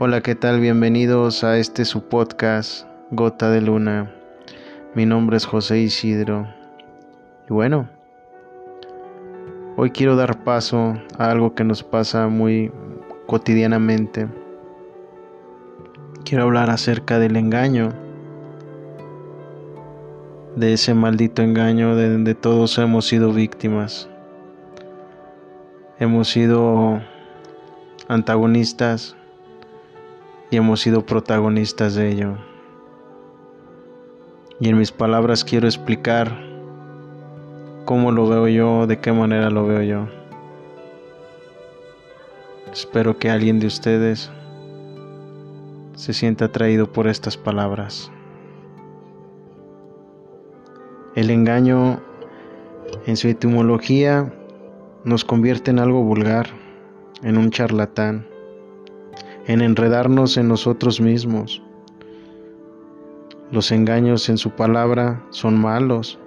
Hola, ¿qué tal? Bienvenidos a este su podcast, Gota de Luna. Mi nombre es José Isidro. Y bueno, hoy quiero dar paso a algo que nos pasa muy cotidianamente. Quiero hablar acerca del engaño, de ese maldito engaño de donde todos hemos sido víctimas. Hemos sido antagonistas y hemos sido protagonistas de ello. Y en mis palabras quiero explicar cómo lo veo yo, de qué manera lo veo yo. Espero que alguien de ustedes se sienta atraído por estas palabras. El engaño en su etimología nos convierte en algo vulgar, en un charlatán en enredarnos en nosotros mismos. Los engaños en su palabra son malos,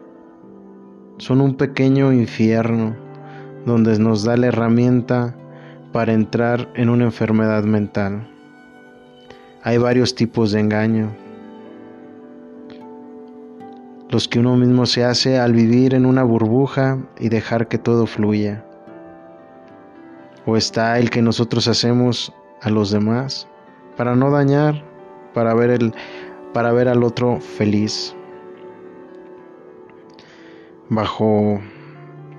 son un pequeño infierno donde nos da la herramienta para entrar en una enfermedad mental. Hay varios tipos de engaño. Los que uno mismo se hace al vivir en una burbuja y dejar que todo fluya. O está el que nosotros hacemos a los demás, para no dañar, para ver, el, para ver al otro feliz. Bajo,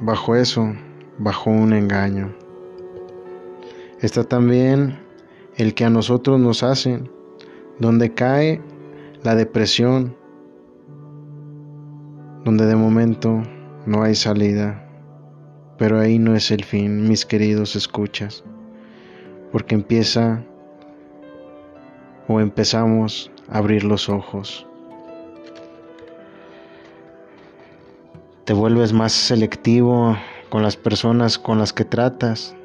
bajo eso, bajo un engaño. Está también el que a nosotros nos hacen, donde cae la depresión, donde de momento no hay salida, pero ahí no es el fin, mis queridos escuchas porque empieza o empezamos a abrir los ojos. Te vuelves más selectivo con las personas con las que tratas.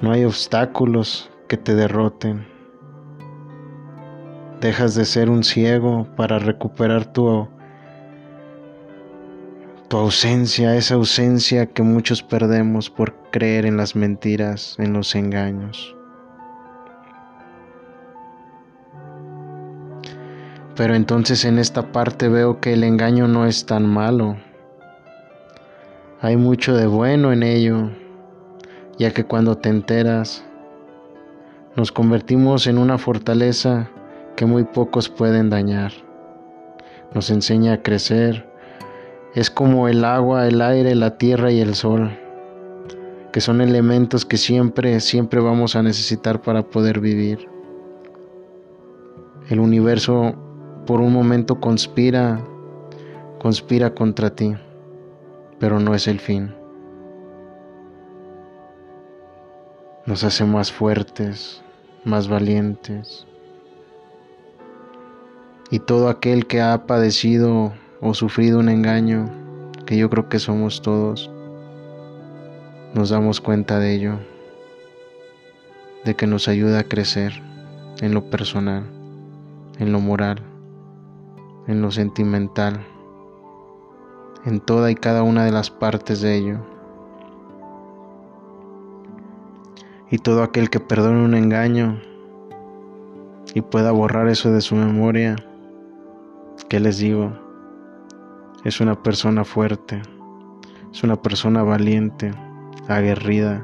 No hay obstáculos que te derroten. Dejas de ser un ciego para recuperar tu tu ausencia, esa ausencia que muchos perdemos por creer en las mentiras, en los engaños. Pero entonces en esta parte veo que el engaño no es tan malo. Hay mucho de bueno en ello, ya que cuando te enteras, nos convertimos en una fortaleza que muy pocos pueden dañar. Nos enseña a crecer, es como el agua, el aire, la tierra y el sol, que son elementos que siempre, siempre vamos a necesitar para poder vivir. El universo por un momento conspira, conspira contra ti, pero no es el fin. Nos hace más fuertes, más valientes. Y todo aquel que ha padecido o sufrido un engaño, que yo creo que somos todos, nos damos cuenta de ello, de que nos ayuda a crecer en lo personal, en lo moral, en lo sentimental, en toda y cada una de las partes de ello. Y todo aquel que perdone un engaño y pueda borrar eso de su memoria, ¿qué les digo? Es una persona fuerte, es una persona valiente, aguerrida.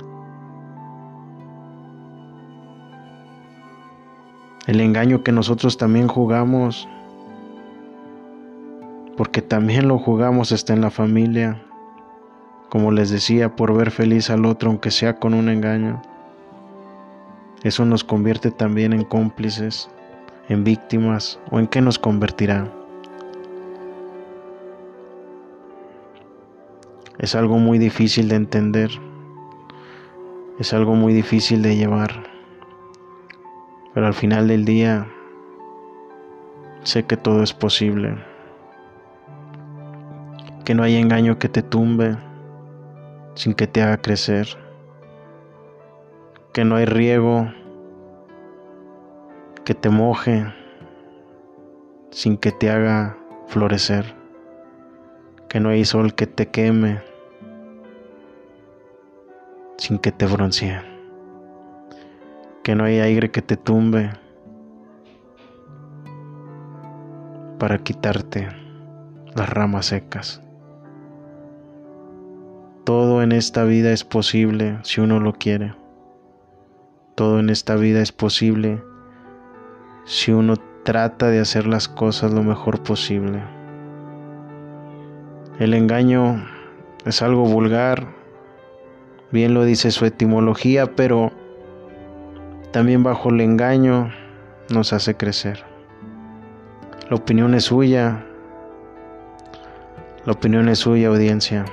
El engaño que nosotros también jugamos, porque también lo jugamos está en la familia, como les decía, por ver feliz al otro aunque sea con un engaño. Eso nos convierte también en cómplices, en víctimas o en qué nos convertirá. Es algo muy difícil de entender, es algo muy difícil de llevar, pero al final del día sé que todo es posible, que no hay engaño que te tumbe sin que te haga crecer, que no hay riego que te moje sin que te haga florecer, que no hay sol que te queme sin que te bronceen, que no hay aire que te tumbe para quitarte las ramas secas. Todo en esta vida es posible si uno lo quiere. Todo en esta vida es posible si uno trata de hacer las cosas lo mejor posible. El engaño es algo vulgar, bien lo dice su etimología, pero también bajo el engaño nos hace crecer. La opinión es suya, la opinión es suya, audiencia.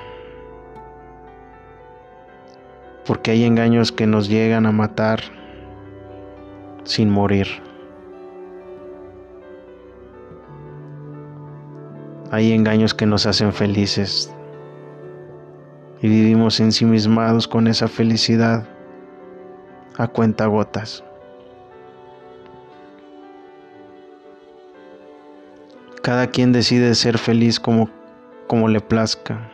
Porque hay engaños que nos llegan a matar sin morir. Hay engaños que nos hacen felices y vivimos ensimismados con esa felicidad a cuenta gotas. Cada quien decide ser feliz como, como le plazca.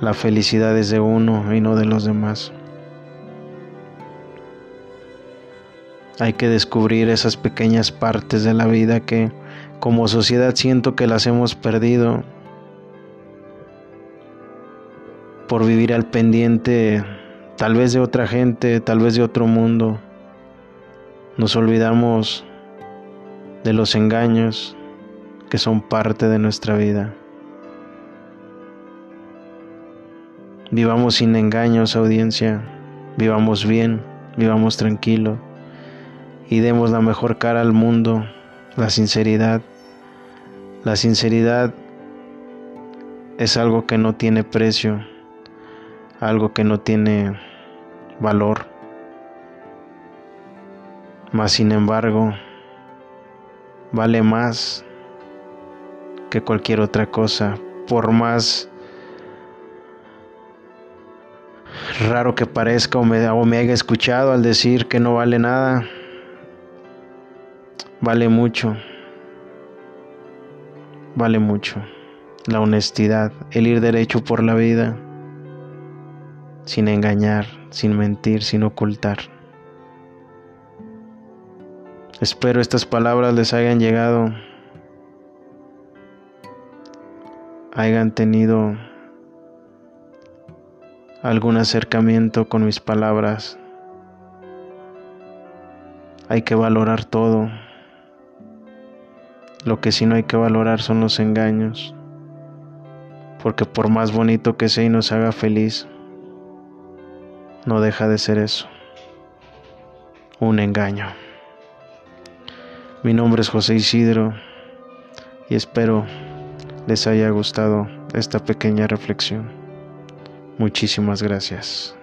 La felicidad es de uno y no de los demás. Hay que descubrir esas pequeñas partes de la vida que como sociedad siento que las hemos perdido por vivir al pendiente tal vez de otra gente, tal vez de otro mundo. Nos olvidamos de los engaños que son parte de nuestra vida. Vivamos sin engaños, audiencia. Vivamos bien, vivamos tranquilo y demos la mejor cara al mundo la sinceridad. La sinceridad es algo que no tiene precio, algo que no tiene valor. Mas sin embargo, vale más que cualquier otra cosa, por más raro que parezca o me, o me haya escuchado al decir que no vale nada Vale mucho, vale mucho la honestidad, el ir derecho por la vida, sin engañar, sin mentir, sin ocultar. Espero estas palabras les hayan llegado, hayan tenido algún acercamiento con mis palabras. Hay que valorar todo. Lo que sí no hay que valorar son los engaños, porque por más bonito que sea y nos haga feliz, no deja de ser eso, un engaño. Mi nombre es José Isidro y espero les haya gustado esta pequeña reflexión. Muchísimas gracias.